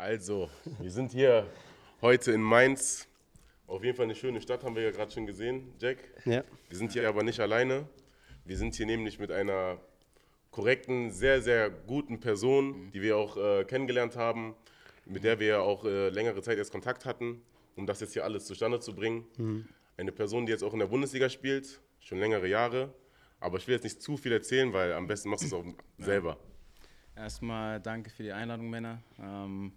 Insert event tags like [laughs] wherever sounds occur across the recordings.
Also, wir sind hier heute in Mainz. Auf jeden Fall eine schöne Stadt, haben wir ja gerade schon gesehen, Jack. Ja. Wir sind hier aber nicht alleine. Wir sind hier nämlich mit einer korrekten, sehr, sehr guten Person, die wir auch äh, kennengelernt haben, mit der wir auch äh, längere Zeit erst Kontakt hatten, um das jetzt hier alles zustande zu bringen. Eine Person, die jetzt auch in der Bundesliga spielt, schon längere Jahre. Aber ich will jetzt nicht zu viel erzählen, weil am besten machst du es auch selber. Erstmal danke für die Einladung, Männer. Ähm,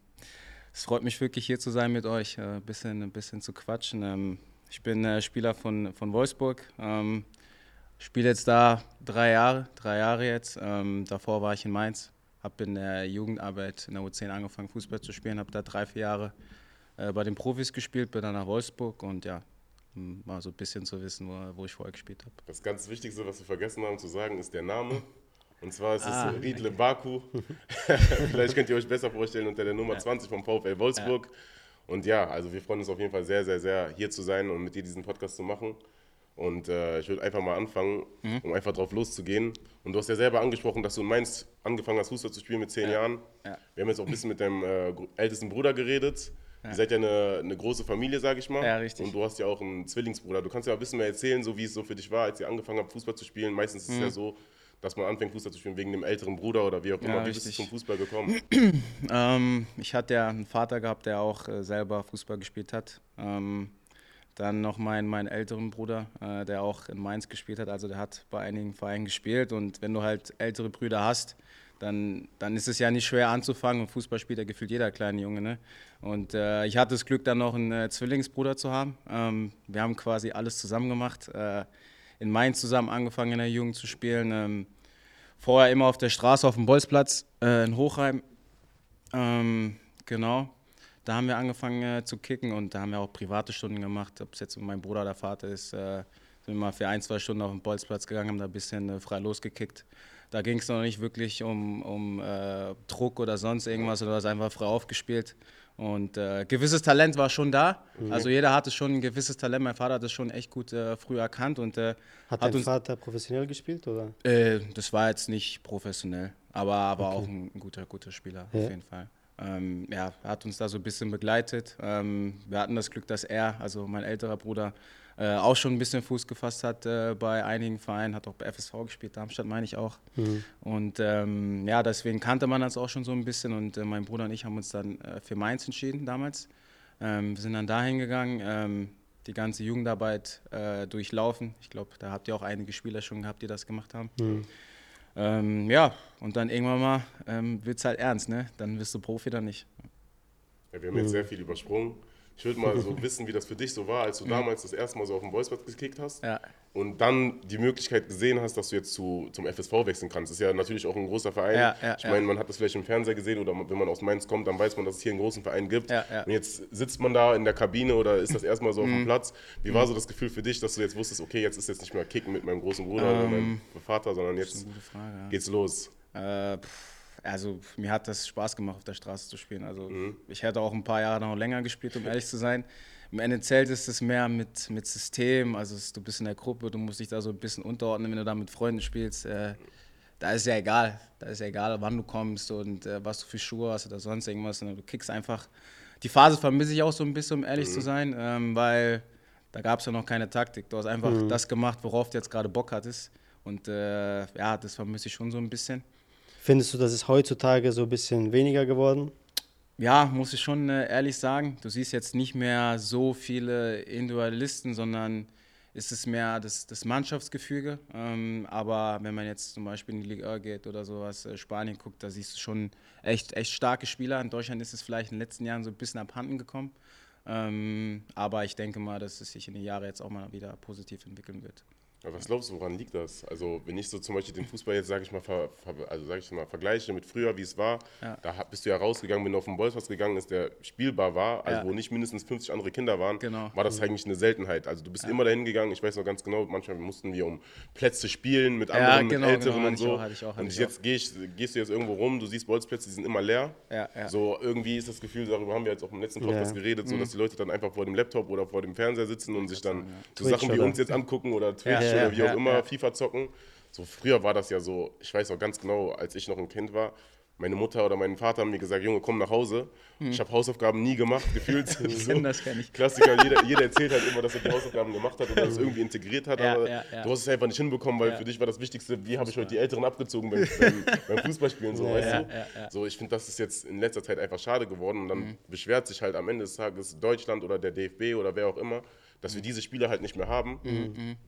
es freut mich wirklich hier zu sein mit euch, ein äh, bisschen, ein bisschen zu quatschen. Ähm, ich bin äh, Spieler von, von Wolfsburg. Ähm, spiele jetzt da drei Jahre, drei Jahre jetzt. Ähm, davor war ich in Mainz, habe in der Jugendarbeit in der U10 angefangen, Fußball zu spielen, habe da drei, vier Jahre äh, bei den Profis gespielt, bin dann nach Wolfsburg und ja, mal so ein bisschen zu wissen, wo, wo ich vorher gespielt habe. Das ganz Wichtigste, was wir vergessen haben zu sagen, ist der Name. Und zwar ist es Ah, Riedle Baku. [laughs] Vielleicht könnt ihr euch besser vorstellen unter der Nummer 20 vom VfL Wolfsburg. Und ja, also wir freuen uns auf jeden Fall sehr, sehr, sehr, hier zu sein und mit dir diesen Podcast zu machen. Und äh, ich würde einfach mal anfangen, Mhm. um einfach drauf loszugehen. Und du hast ja selber angesprochen, dass du in Mainz angefangen hast, Fußball zu spielen mit zehn Jahren. Ja. Wir haben jetzt auch ein bisschen mit deinem äh, ältesten Bruder geredet. Ihr seid ja eine, eine große Familie, sage ich mal. Ja, richtig. Und du hast ja auch einen Zwillingsbruder. Du kannst ja ein bisschen mehr erzählen, so wie es so für dich war, als ihr angefangen habt, Fußball zu spielen. Meistens ist es ja so, dass man anfängt, Fußball zu spielen wegen dem älteren Bruder oder wie auch immer. wie bist du zum Fußball gekommen? [clears throat] Ähm, ich hatte ja einen Vater gehabt, der auch äh, selber Fußball gespielt hat. Ähm, dann noch mein, meinen älteren Bruder, äh, der auch in Mainz gespielt hat. Also der hat bei einigen Vereinen gespielt. Und wenn du halt ältere Brüder hast, dann, dann ist es ja nicht schwer anzufangen. Und Fußball spielt ja gefühlt jeder kleine Junge. Ne? Und äh, ich hatte das Glück, dann noch einen äh, Zwillingsbruder zu haben. Ähm, wir haben quasi alles zusammen gemacht. In Mainz zusammen angefangen, in der Jugend zu spielen. Ähm, vorher immer auf der Straße, auf dem Bolzplatz äh, in Hochheim. Ähm, genau. Da haben wir angefangen äh, zu kicken und da haben wir auch private Stunden gemacht. Ob es jetzt mein Bruder oder Vater ist, äh, sind wir mal für ein, zwei Stunden auf den Bolzplatz gegangen, haben da ein bisschen äh, frei losgekickt. Da ging es noch nicht wirklich um, um äh, Druck oder sonst irgendwas, oder es einfach frei aufgespielt. Und äh, gewisses Talent war schon da. Also jeder hatte schon ein gewisses Talent. Mein Vater hat das schon echt gut äh, früh erkannt und äh, Hat, hat dein uns Vater professionell gespielt oder? äh, das war jetzt nicht professionell, aber, aber auch ein, ein guter, guter Spieler Ja. auf jeden Fall. Ähm, ja, er hat uns da so ein bisschen begleitet. Ähm, wir hatten das Glück, dass er, also mein älterer Bruder, äh, auch schon ein bisschen Fuß gefasst hat äh, bei einigen Vereinen, hat auch bei FSV gespielt, Darmstadt meine ich auch. Und ähm, ja, deswegen kannte man das auch schon so ein bisschen und äh, mein Bruder und ich haben uns dann äh, für Mainz entschieden damals. Ähm, wir sind dann dahin gegangen, ähm, die ganze Jugendarbeit äh, durchlaufen. Ich glaube, da habt ihr auch einige Spieler schon gehabt, die das gemacht haben. Ähm, ja, und dann irgendwann mal ähm, wird es halt ernst, ne? Dann wirst du Profi oder nicht. Ja, wir haben jetzt sehr viel übersprungen. Ich würde mal so [laughs] wissen, wie das für dich so war, als du damals das erste Mal so auf dem Bolzplatz gekickt hast. Ja. Und dann die Möglichkeit gesehen hast, dass du jetzt zu, zum FSV wechseln kannst. Das ist ja natürlich auch ein großer Verein. Ja, ja, ich meine, man hat das vielleicht im Fernseher gesehen oder wenn man aus Mainz kommt, dann weiß man, dass es hier einen großen Verein gibt. Und jetzt sitzt man da in der Kabine oder ist das erstmal so auf [laughs] Mhm. dem Platz. Wie war so das Gefühl für dich, dass du jetzt wusstest, okay, jetzt ist jetzt nicht mehr Kicken mit meinem großen Bruder oder meinem Vater, sondern jetzt Frage. Geht's los. Äh, pff, also mir hat das Spaß gemacht, auf der Straße zu spielen. Also Mhm. ich hätte auch ein paar Jahre noch länger gespielt, um ehrlich zu sein. Im NLZ ist es mehr mit, mit System, also es, du bist in der Gruppe, du musst dich da so ein bisschen unterordnen, wenn du da mit Freunden spielst. Äh, da ist ja egal, da ist ja egal, wann du kommst und äh, was du für Schuhe hast oder sonst irgendwas. sondern Du kickst einfach. Die Phase vermisse ich auch so ein bisschen, um ehrlich zu sein, ähm, weil da gab es ja noch keine Taktik. Du hast einfach das gemacht, worauf du jetzt gerade Bock hattest. Und äh, ja, das vermisse ich schon so ein bisschen. Findest du, das ist heutzutage so ein bisschen weniger geworden? Ja, muss ich schon äh, ehrlich sagen. Du siehst jetzt nicht mehr so viele Individualisten, sondern ist es mehr das, das Mannschaftsgefüge. Ähm, aber wenn man jetzt zum Beispiel in die Liga geht oder sowas, äh, Spanien guckt, da siehst du schon echt, echt starke Spieler. In Deutschland ist es vielleicht in den letzten Jahren so ein bisschen abhanden gekommen. Ähm, aber ich denke mal, dass es sich in den Jahren jetzt auch mal wieder positiv entwickeln wird. Aber was glaubst du, woran liegt das? Also, wenn ich so zum Beispiel den Fußball jetzt, sage ich mal, ver, ver, also sag ich mal, vergleiche mit früher, wie es war, Ja. da bist du ja rausgegangen, wenn du auf den Bolzplatz gegangen ist, der spielbar war, also Ja. wo nicht mindestens 50 andere Kinder waren, Genau. war das eigentlich eine Seltenheit. Also, du bist immer dahin gegangen, ich weiß noch ganz genau, manchmal mussten wir um Plätze spielen mit Ja, anderen, genau, mit Älteren genau, und hatte ich so. auch, hatte ich auch, hatte und ich jetzt geh ich, gehst du jetzt irgendwo rum, du siehst Bolzplätze, die sind immer leer. Ja, ja. So, irgendwie ist das Gefühl, darüber haben wir jetzt auch im letzten Podcast Ja. geredet, so, dass die Leute dann einfach vor dem Laptop oder vor dem Fernseher sitzen und sich dann so Twitch Sachen wie uns jetzt angucken oder Twitch Ja, oder wie auch immer. FIFA zocken. So früher war das ja so, ich weiß auch ganz genau, als ich noch ein Kind war, meine Mutter oder mein Vater haben mir gesagt, Junge, komm nach Hause. Ich habe Hausaufgaben nie gemacht, gefühlt. [laughs] so. kenn das, kenn ich. Klassiker, jeder, jeder erzählt halt immer, dass er die [laughs] Hausaufgaben gemacht hat oder das irgendwie integriert hat, Ja, aber ja, ja. du hast es einfach nicht hinbekommen, weil für dich war das Wichtigste, wie habe ich heute die Älteren abgezogen beim, beim, beim Fußballspielen, so, weißt du? So, ich finde, das ist jetzt in letzter Zeit einfach schade geworden und dann Mhm. beschwert sich halt am Ende des Tages Deutschland oder der DFB oder wer auch immer, dass wir Mhm. diese Spieler halt nicht mehr haben,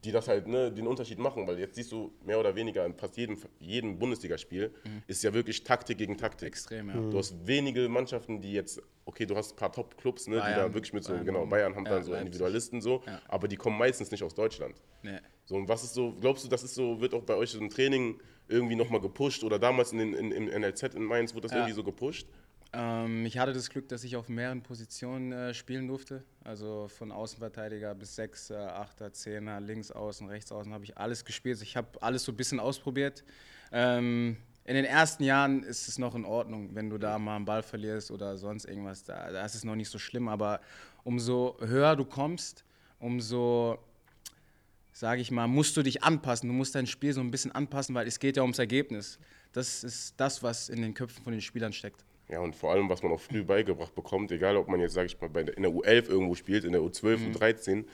die das halt ne, den Unterschied machen, weil jetzt siehst du mehr oder weniger in fast jedem, jedem Bundesligaspiel ist ja wirklich Taktik gegen Taktik. Mhm. Extrem, ja. Du hast wenige Mannschaften, die jetzt, okay, du hast ein paar Top-Clubs, ne, die da wirklich mit so, Bayern, genau, Bayern haben ja, dann so Leipzig. Individualisten so, Ja. aber die kommen meistens nicht aus Deutschland. Nee. So, und was ist so, glaubst du, das ist so, wird auch bei euch im Training irgendwie nochmal gepusht oder damals in, den- in, im NLZ in Mainz wurde das Ja. irgendwie so gepusht? Ähm, ich hatte das Glück, dass ich auf mehreren Positionen äh, spielen durfte. Also von Außenverteidiger bis Sechser, Achter, Zehner, links außen, rechts außen habe ich alles gespielt. Ich habe alles so ein bisschen ausprobiert. Ähm, in den ersten Jahren ist es noch in Ordnung, wenn du da mal einen Ball verlierst oder sonst irgendwas. Da, da ist es noch nicht so schlimm. Aber umso höher du kommst, umso sage ich mal, musst du dich anpassen. Du musst dein Spiel so ein bisschen anpassen, weil es geht ja ums Ergebnis. Das ist das, was in den Köpfen von den Spielern steckt. Ja, und vor allem, was man auch früh beigebracht bekommt, egal ob man jetzt, sage ich mal, bei der, in der U11 irgendwo spielt, in der U12 Mhm. und 13,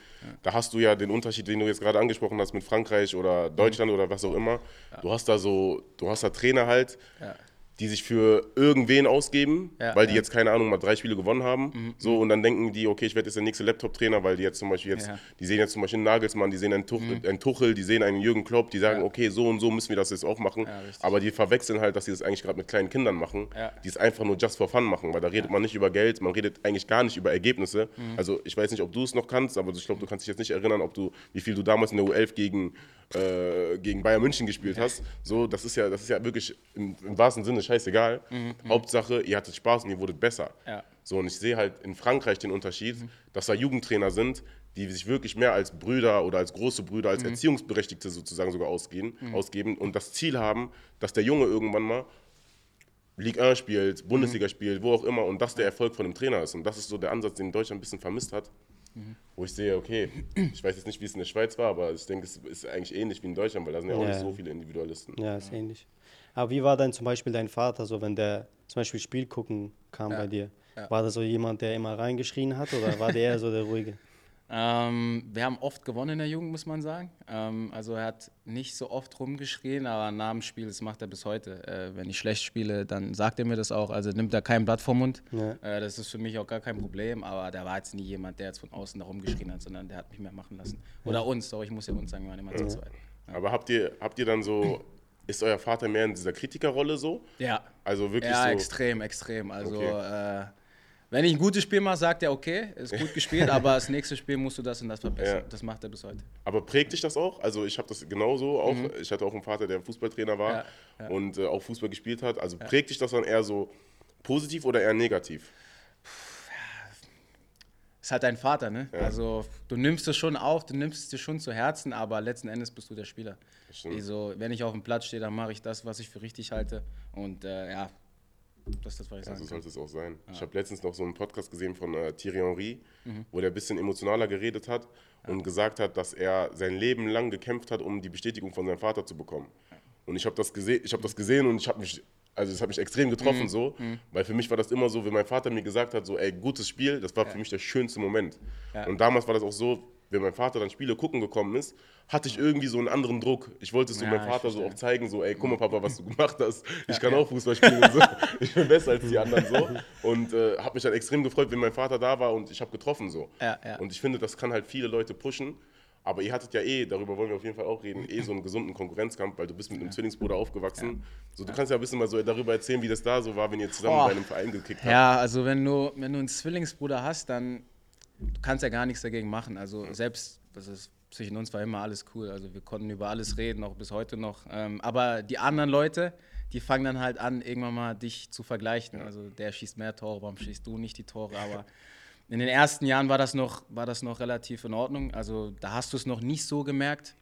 da hast du ja den Unterschied, den du jetzt gerade angesprochen hast mit Frankreich oder Deutschland oder was auch immer. Du hast da so, du hast da Trainer halt, Ja. Die sich für irgendwen ausgeben, Ja, weil die ja. Mhm, jetzt, keine Ahnung, mal drei Spiele gewonnen haben. So, und dann denken die, okay, ich werde jetzt der nächste Laptop-Trainer, weil die jetzt zum Beispiel jetzt, Ja. die sehen jetzt zum Beispiel einen Nagelsmann, die sehen einen Tuchel, einen, Tuchel die sehen einen Jürgen Klopp, die sagen, okay, so und so müssen wir das jetzt auch machen. Aber die verwechseln halt, dass sie das eigentlich gerade mit kleinen Kindern machen, die es einfach nur just for fun machen, weil da redet man nicht über Geld, man redet eigentlich gar nicht über Ergebnisse. Mhm. Also ich weiß nicht, ob du es noch kannst, aber ich glaube, du kannst dich jetzt nicht erinnern, ob du, wie viel du damals in der U11 gegen, äh, gegen Bayern München gespielt hast. So, das ist ja, das ist ja wirklich im, im wahrsten Sinne scheißegal. Hauptsache, ihr hattet Spaß und ihr wurdet besser. Mhm, Ja. Mhm. So, und ich sehe halt in Frankreich den Unterschied, dass da Jugendtrainer sind, die sich wirklich mehr als Brüder oder als große Brüder, Mhm. als Erziehungsberechtigte sozusagen sogar ausgehen, ausgeben und das Ziel haben, dass der Junge irgendwann mal Ligue 1 spielt, Bundesliga spielt, wo auch immer und das der Erfolg von dem Trainer ist. Und das ist so der Ansatz, den Deutschland ein bisschen vermisst hat. Wo ich sehe, okay, ich weiß jetzt nicht, wie es in der Schweiz war, aber ich denke, es ist eigentlich ähnlich wie in Deutschland, weil da sind ja auch Ja. nicht so viele Individualisten. Ja, ist ähnlich. Aber wie war denn zum Beispiel dein Vater, so wenn der zum Beispiel Spiel gucken kam bei dir? ja. War das so jemand, der immer reingeschrien hat oder war der eher so der ruhige? [laughs] Ähm, wir haben oft gewonnen in der Jugend, muss man sagen. Ähm, also er hat nicht so oft rumgeschrien, aber nach dem Spiel, das macht er bis heute. Äh, wenn ich schlecht spiele, dann sagt er mir das auch. Also nimmt er kein Blatt vom Mund. Ja. Äh, das ist für mich auch gar kein Problem, aber der war jetzt nie jemand, der jetzt von außen da rumgeschrien hat, sondern der hat mich mehr machen lassen. Oder uns, doch, ich muss ja uns sagen, wir waren immer zu zweit. Aber habt ihr, habt ihr dann so, ist euer Vater mehr in dieser Kritikerrolle so? Ja. Also wirklich Ja, so. extrem, extrem. Also, Okay. äh, wenn ich ein gutes Spiel mache, sagt er, okay, ist gut gespielt, [laughs] aber das nächste Spiel musst du das und das verbessern. Ja. Das macht er bis heute. Aber prägt dich das auch? Also ich habe das genauso auch. Ich hatte auch einen Vater, der Fußballtrainer war Mhm. Ja, ja. und äh, auch Fußball gespielt hat. Also prägt dich das dann eher so positiv oder eher negativ? Ist halt dein Vater, ne? Ja. Also du nimmst es schon auf, du nimmst es dir schon zu Herzen, aber letzten Endes bist du der Spieler. Also, wenn ich auf dem Platz stehe, dann mache ich das, was ich für richtig halte. Und äh, ja, das ist das, was ich Ja, so sagen sollte es auch sein. Ich habe letztens noch so einen Podcast gesehen von äh, Thierry Henry, Mhm. wo der ein bisschen emotionaler geredet hat und gesagt hat, dass er sein Leben lang gekämpft hat, um die Bestätigung von seinem Vater zu bekommen. Und ich habe das, gese ich hab das gesehen und ich habe mich, also es hat mich extrem Mhm. getroffen so, weil für mich war das immer so, wenn mein Vater mir gesagt hat, so, ey, gutes Spiel, das war für mich der schönste Moment. Ja. Und damals war das auch so, wenn mein Vater dann Spiele gucken gekommen ist, hatte ich irgendwie so einen anderen Druck. Ich wollte es so Ja, meinem Vater so auch zeigen, so, ey, guck mal, Papa, was du gemacht hast. [laughs] Ich kann auch Fußball spielen so. [laughs] Ich bin besser als die anderen so. Und äh, habe mich dann extrem gefreut, wenn mein Vater da war und ich habe getroffen so. Ja, ja. Und ich finde, das kann halt viele Leute pushen. Aber ihr hattet ja eh, darüber wollen wir auf jeden Fall auch reden, eh so einen gesunden Konkurrenzkampf, weil du bist mit einem Zwillingsbruder aufgewachsen. So, du kannst ja ein bisschen mal so darüber erzählen, wie das da so war, wenn ihr zusammen Boah. bei einem Verein gekickt habt. Ja, also wenn du, wenn du einen Zwillingsbruder hast, dann du kannst ja gar nichts dagegen machen. Also selbst, das ist zwischen uns war immer alles cool. Also wir konnten über alles reden, auch bis heute noch. Ähm, aber die anderen Leute, die fangen dann halt an, irgendwann mal dich zu vergleichen. Also der schießt mehr Tore, warum schießt du nicht die Tore? Aber [laughs] in den ersten Jahren war das noch, war das noch relativ in Ordnung. Also da hast du es noch nicht so gemerkt.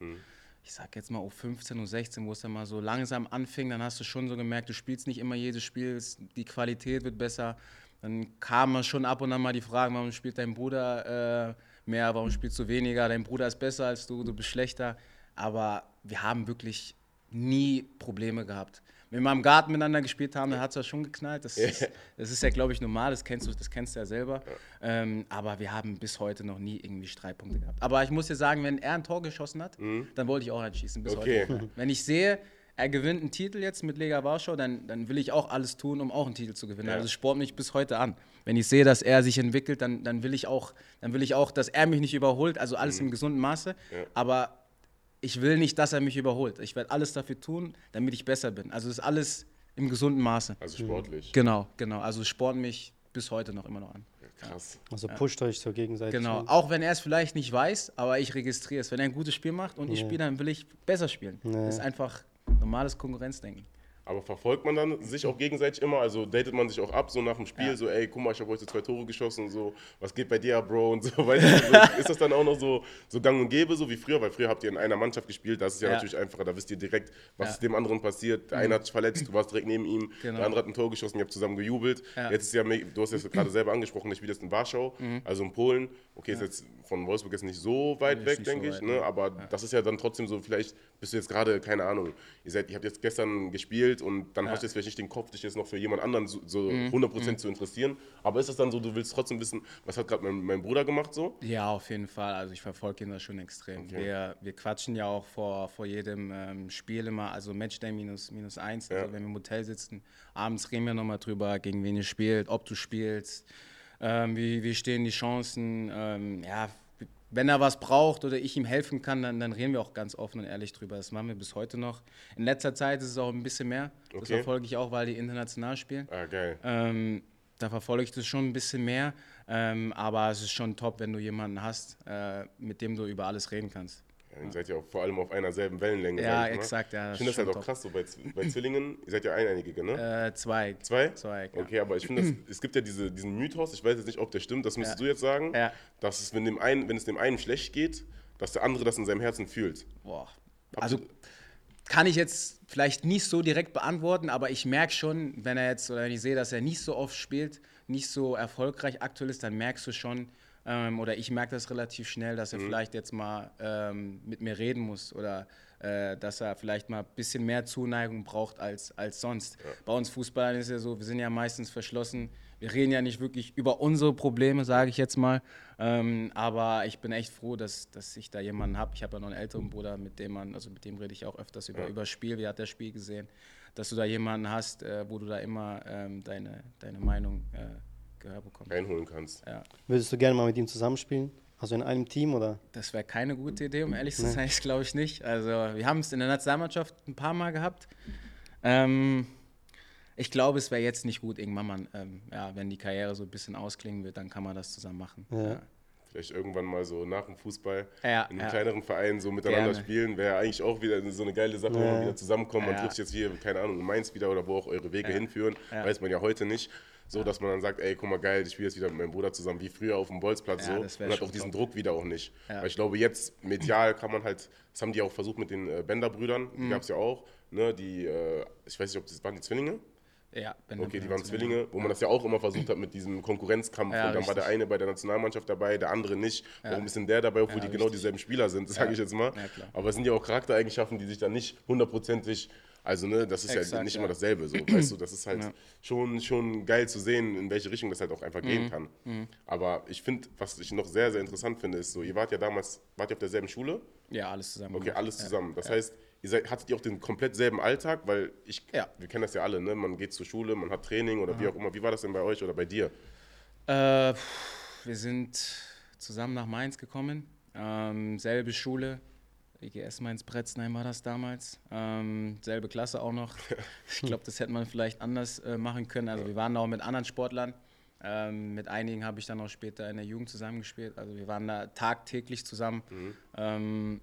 Ich sag jetzt mal um 15 und 16, wo es dann mal so langsam anfing, dann hast du schon so gemerkt, du spielst nicht immer jedes Spiel, die Qualität wird besser. Dann kamen schon ab und an mal die Fragen, warum spielt dein Bruder äh, mehr, warum spielst du weniger, dein Bruder ist besser als du, du bist schlechter. Aber wir haben wirklich nie Probleme gehabt. Wenn wir im Garten miteinander gespielt haben, dann hat es ja schon geknallt. Das, ist, das ist ja, glaube ich, normal, das kennst du, das kennst du ja selber. Ähm, aber wir haben bis heute noch nie irgendwie Streitpunkte gehabt. Aber ich muss dir sagen, wenn er ein Tor geschossen hat, dann wollte ich auch einschießen bis Mhm. Okay. heute. Wenn ich sehe, er gewinnt einen Titel jetzt mit Lega Warschau, dann, dann will ich auch alles tun, um auch einen Titel zu gewinnen. Ja. Also es spornt mich bis heute an. Wenn ich sehe, dass er sich entwickelt, dann, dann, will ich auch, dann will ich auch, dass er mich nicht überholt. Also alles im gesunden Maße. Aber ich will nicht, dass er mich überholt. Ich werde alles dafür tun, damit ich besser bin. Also es ist alles im gesunden Maße. Also sportlich. Genau, genau. Also es spornt mich bis heute noch immer noch an. Krass. Also pusht euch so gegenseitig. Genau, So. auch wenn er es vielleicht nicht weiß, aber ich registriere es. Wenn er ein gutes Spiel macht und ich Ja. spiele, dann will ich besser spielen. Ja. Das ist einfach normales Konkurrenzdenken. Aber verfolgt man dann sich auch gegenseitig immer? Also datet man sich auch ab, so nach dem Spiel, Ja. so, ey, guck mal, ich habe heute zwei Tore geschossen und so, was geht bei dir Bro? Und so, [laughs] weißt du, [laughs] so, ist das dann auch noch so, so gang und gäbe, so wie früher? Weil früher habt ihr in einer Mannschaft gespielt, das ist ja, Ja. natürlich einfacher, da wisst ihr direkt, was Ja. ist dem anderen passiert. Der eine hat sich verletzt, du warst direkt neben ihm, Genau. der andere hat ein Tor geschossen, ihr habt zusammen gejubelt. Jetzt ist ja, du hast es [clears throat] gerade selber angesprochen, ich spiele jetzt in Warschau, also in Polen. Okay, ist jetzt von Wolfsburg jetzt nicht so weit weg, nicht so denke ich, weit, ne? aber das ist ja dann trotzdem so, vielleicht bist du jetzt gerade, keine Ahnung, ihr, seid, ihr habt jetzt gestern gespielt und dann hast du jetzt vielleicht nicht den Kopf, dich jetzt noch für jemand anderen so, so Mhm. 100% zu interessieren. Aber ist das dann so, du willst trotzdem wissen, was hat gerade mein, mein Bruder gemacht so? Ja, auf jeden Fall. Also ich verfolge ihn da schon extrem. Okay. Wir, wir quatschen ja auch vor, vor jedem ähm, Spiel immer, also Matchday minus, minus eins. Ja. Also wenn wir im Hotel sitzen, abends reden wir nochmal drüber, gegen wen ihr spielt, ob du spielst, ähm, wie, wie stehen die Chancen. Ähm, ja, wenn er was braucht oder ich ihm helfen kann, dann, dann reden wir auch ganz offen und ehrlich drüber. Das machen wir bis heute noch. In letzter Zeit ist es auch ein bisschen mehr. Das Okay. verfolge ich auch, weil die international spielen. Ah, geil. Ähm, da verfolge ich das schon ein bisschen mehr. Ähm, aber es ist schon top, wenn du jemanden hast, äh, mit dem du über alles reden kannst. Ja, ihr seid ja auch vor allem auf einer selben Wellenlänge. Ja, exakt, ja, Ich finde das halt auch top. krass, so bei, bei Zwillingen, ihr seid ja eineinige, ne? Äh, zwei. Zwei? Zwei, ja. Okay, aber ich finde, es gibt ja diese, diesen Mythos, ich weiß jetzt nicht, ob der stimmt, das müsstest Ja. du jetzt sagen, Ja. dass es, wenn, dem einen, wenn es dem einen schlecht geht, dass der andere das in seinem Herzen fühlt. Boah. Also kann ich jetzt vielleicht nicht so direkt beantworten, aber ich merke schon, wenn er jetzt oder wenn ich sehe, dass er nicht so oft spielt, nicht so erfolgreich aktuell ist, dann merkst du schon, ähm, oder ich merke das relativ schnell, dass er vielleicht jetzt mal ähm, mit mir reden muss oder äh, dass er vielleicht mal ein bisschen mehr Zuneigung braucht als, als sonst. Bei uns Fußballern ist ja so, wir sind ja meistens verschlossen. Wir reden ja nicht wirklich über unsere Probleme, sage ich jetzt mal. Ähm, aber ich bin echt froh, dass, dass ich da jemanden habe. Ich habe ja noch einen älteren Bruder, mit dem man, also mit dem rede ich auch öfters über, über Spiel. Wie hat der Spiel gesehen? Dass du da jemanden hast, äh, wo du da immer ähm, deine, deine Meinung äh, Gehör bekommst. reinholen kannst. Ja. Würdest du gerne mal mit ihm zusammenspielen? Also in einem Team oder? Das wäre keine gute Idee, um ehrlich zu sein, [laughs] ich glaube ich nicht. Also wir haben es in der Nationalmannschaft ein paar Mal gehabt. Ähm, ich glaube, es wäre jetzt nicht gut, irgendwann mal, ähm, ja, wenn die Karriere so ein bisschen ausklingen wird, dann kann man das zusammen machen. Ja. Vielleicht irgendwann mal so nach dem Fußball Ja, in einem ja. kleineren Verein so miteinander Gerne. spielen, wäre eigentlich auch wieder so eine geile Sache, wenn man Ja. wieder zusammenkommt. Man Ja. trifft sich jetzt hier, keine Ahnung, in Mainz wieder oder wo auch eure Wege Ja. hinführen, Ja. weiß man ja heute nicht. So, dass man dann sagt, ey, guck mal, geil, ich spiele jetzt wieder mit meinem Bruder zusammen, wie früher auf dem Bolzplatz Ja, so. Und hat auch diesen top. Druck wieder auch nicht. Ja. Weil ich glaube, jetzt medial kann man halt, das haben die auch versucht mit den äh, Bender-Brüdern, die Mhm. gab es ja auch, ne, die, äh, ich weiß nicht, ob das waren die Zwillinge? Ja, wenn Okay, die waren Zwillinge, wo man das ja auch immer versucht hat mit diesem Konkurrenzkampf. Ja, und dann war der richtig. eine bei der Nationalmannschaft dabei, der andere nicht. Warum ist denn der dabei, obwohl Ja, die genau richtig. dieselben Spieler sind, sage Ja. ich jetzt mal. Ja. Aber es sind ja auch Charaktereigenschaften, die sich dann nicht hundertprozentig, also ne, das ist ja Exakt, nicht ja. immer dasselbe. So, weißt du, das ist halt Ja. schon, schon geil zu sehen, in welche Richtung das halt auch einfach Mhm. gehen kann. Aber ich finde, was ich noch sehr, sehr interessant finde, ist so, ihr wart ja damals, wart ihr auf derselben Schule? Ja, alles zusammen. Okay, alles Ja. zusammen. Das heißt, ihr seid, hattet ihr auch den komplett selben Alltag? Weil ich, Ja. wir kennen das ja alle, ne? Man geht zur Schule, man hat Training oder wie auch immer. Wie war das denn bei euch oder bei dir? Äh, wir sind zusammen nach Mainz gekommen. Ähm, selbe Schule. IGS Mainz-Bretzenheim war das damals. Ähm, selbe Klasse auch noch. [laughs] Ich glaube, das hätte man vielleicht anders äh, machen können. Also wir waren da auch mit anderen Sportlern. Ähm, mit einigen habe ich dann auch später in der Jugend zusammengespielt. Also wir waren da tagtäglich zusammen. Ähm,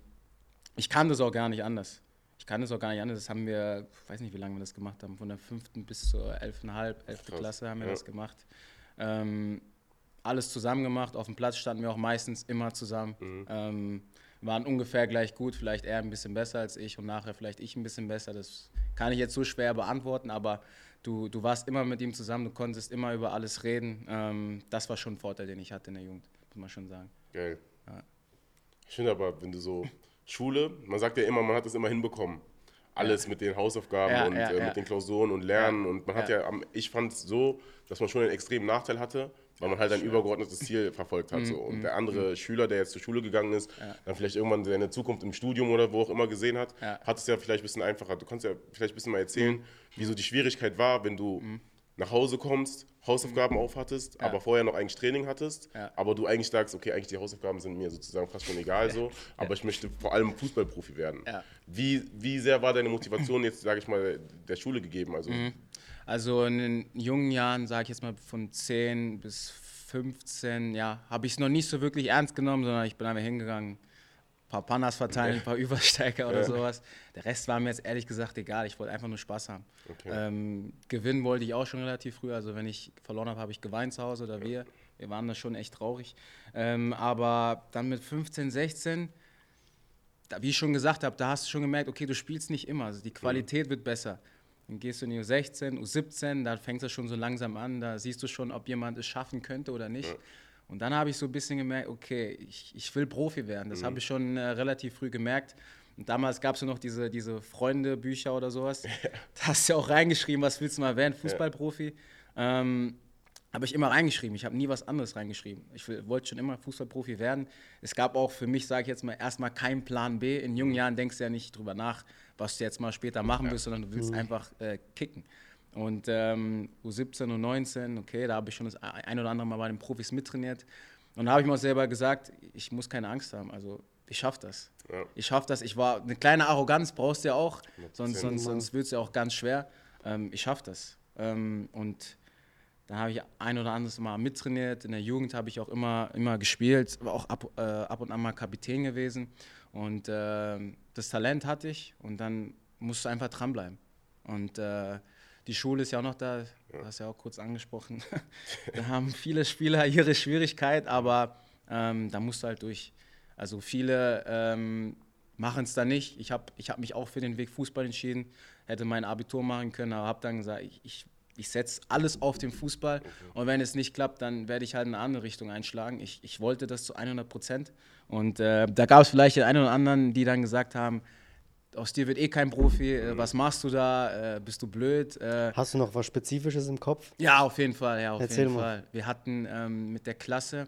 ich kann das auch gar nicht anders. Ich kann das auch gar nicht anders. Das haben wir, ich weiß nicht, wie lange wir das gemacht haben, von der fünften bis zur elfenhalb, elfte Klasse haben wir ja. das gemacht. Ähm, alles zusammen gemacht. Auf dem Platz standen wir auch meistens immer zusammen. Ähm, waren ungefähr gleich gut, vielleicht er ein bisschen besser als ich und nachher vielleicht ich ein bisschen besser. Das kann ich jetzt so schwer beantworten, aber du, du warst immer mit ihm zusammen, du konntest immer über alles reden. Ähm, das war schon ein Vorteil, den ich hatte in der Jugend, muss man schon sagen. Geil. Ja. Ich finde aber, wenn du so Schule, man sagt ja immer, man hat es immer hinbekommen. alles mit den Hausaufgaben Ja, und äh, mit den Klausuren und Lernen. Und man hat Ja. ich fand es so, dass man schon einen extremen Nachteil hatte, weil man halt ein übergeordnetes Ziel verfolgt hat. So. Mhm, Und der andere Schüler, der jetzt zur Schule gegangen ist, dann vielleicht irgendwann seine Zukunft im Studium oder wo auch immer gesehen hat, Ja. hat es ja vielleicht ein bisschen einfacher. Du kannst ja vielleicht ein bisschen mal erzählen, wie so die Schwierigkeit war, wenn du nach Hause kommst, Hausaufgaben aufhattest, aber vorher noch eigentlich Training hattest, Ja. aber du eigentlich sagst, okay, eigentlich die Hausaufgaben sind mir sozusagen fast schon egal so, [laughs] aber ich möchte vor allem Fußballprofi werden. Ja. Wie, wie sehr war deine Motivation jetzt, sage ich mal, der Schule gegeben? Also Also in den jungen Jahren, sage ich jetzt mal von 10 bis 15, ja, habe ich es noch nicht so wirklich ernst genommen, sondern ich bin einfach hingegangen, ein paar Pannas verteilen, ein paar Übersteiger oder sowas. Der Rest war mir jetzt ehrlich gesagt egal. Ich wollte einfach nur Spaß haben. Okay. Ähm, gewinnen wollte ich auch schon relativ früh. Also wenn ich verloren habe, habe ich geweint zu Hause oder wir. Wir waren da schon echt traurig. Ähm, aber dann mit 15, 16, da, wie ich schon gesagt habe, da hast du schon gemerkt, okay, du spielst nicht immer. Also die Qualität wird besser. Dann gehst du in die U16, U17, da fängst du schon so langsam an, da siehst du schon, ob jemand es schaffen könnte oder nicht. Und dann habe ich so ein bisschen gemerkt, okay, ich, ich will Profi werden. Das habe ich schon äh, relativ früh gemerkt. Und damals gab es ja noch diese, diese Freunde-Bücher oder sowas. [laughs] Da hast du ja auch reingeschrieben, was willst du mal werden, Fußballprofi. Ähm, habe ich immer reingeschrieben. Ich habe nie was anderes reingeschrieben. Ich wollte schon immer Fußballprofi werden. Es gab auch für mich, sage ich jetzt mal, erstmal keinen Plan B. In jungen Jahren denkst du ja nicht drüber nach, was du jetzt mal später machen willst, sondern du willst einfach äh, kicken. Und ähm, U17 und 19, okay, da habe ich schon das ein oder andere Mal bei den Profis mittrainiert. Und da habe ich mir auch selber gesagt, ich muss keine Angst haben. Also ich schaffe das. Ja. Ich schaffe das. Ich war eine kleine Arroganz brauchst du ja auch, sonst, 100%. sonst, sonst wird es ja auch ganz schwer. Ähm, ich schaffe das. Ähm, und da habe ich ein oder anderes Mal mittrainiert. In der Jugend habe ich auch immer, immer gespielt, war auch ab, äh, ab und an mal Kapitän gewesen. Und ähm, das Talent hatte ich und dann musst du einfach dranbleiben. Und äh, die Schule ist ja auch noch da, du hast ja auch kurz angesprochen. [laughs] da haben viele Spieler ihre Schwierigkeit, aber ähm, da musst du halt durch. Also viele ähm, machen es da nicht. Ich habe ich hab mich auch für den Weg Fußball entschieden, hätte mein Abitur machen können, aber habe dann gesagt, ich, ich, ich setze alles auf den Fußball und wenn es nicht klappt, dann werde ich halt in eine andere Richtung einschlagen. Ich, ich wollte das zu 100 Prozent und äh, da gab es vielleicht den einen oder anderen, die dann gesagt haben, aus dir wird eh kein Profi, äh, was machst du da, äh, bist du blöd? Äh, Hast du noch was Spezifisches im Kopf? ja, auf jeden Fall, ja, auf Erzähl jeden mal. Fall. Wir hatten ähm, mit der Klasse,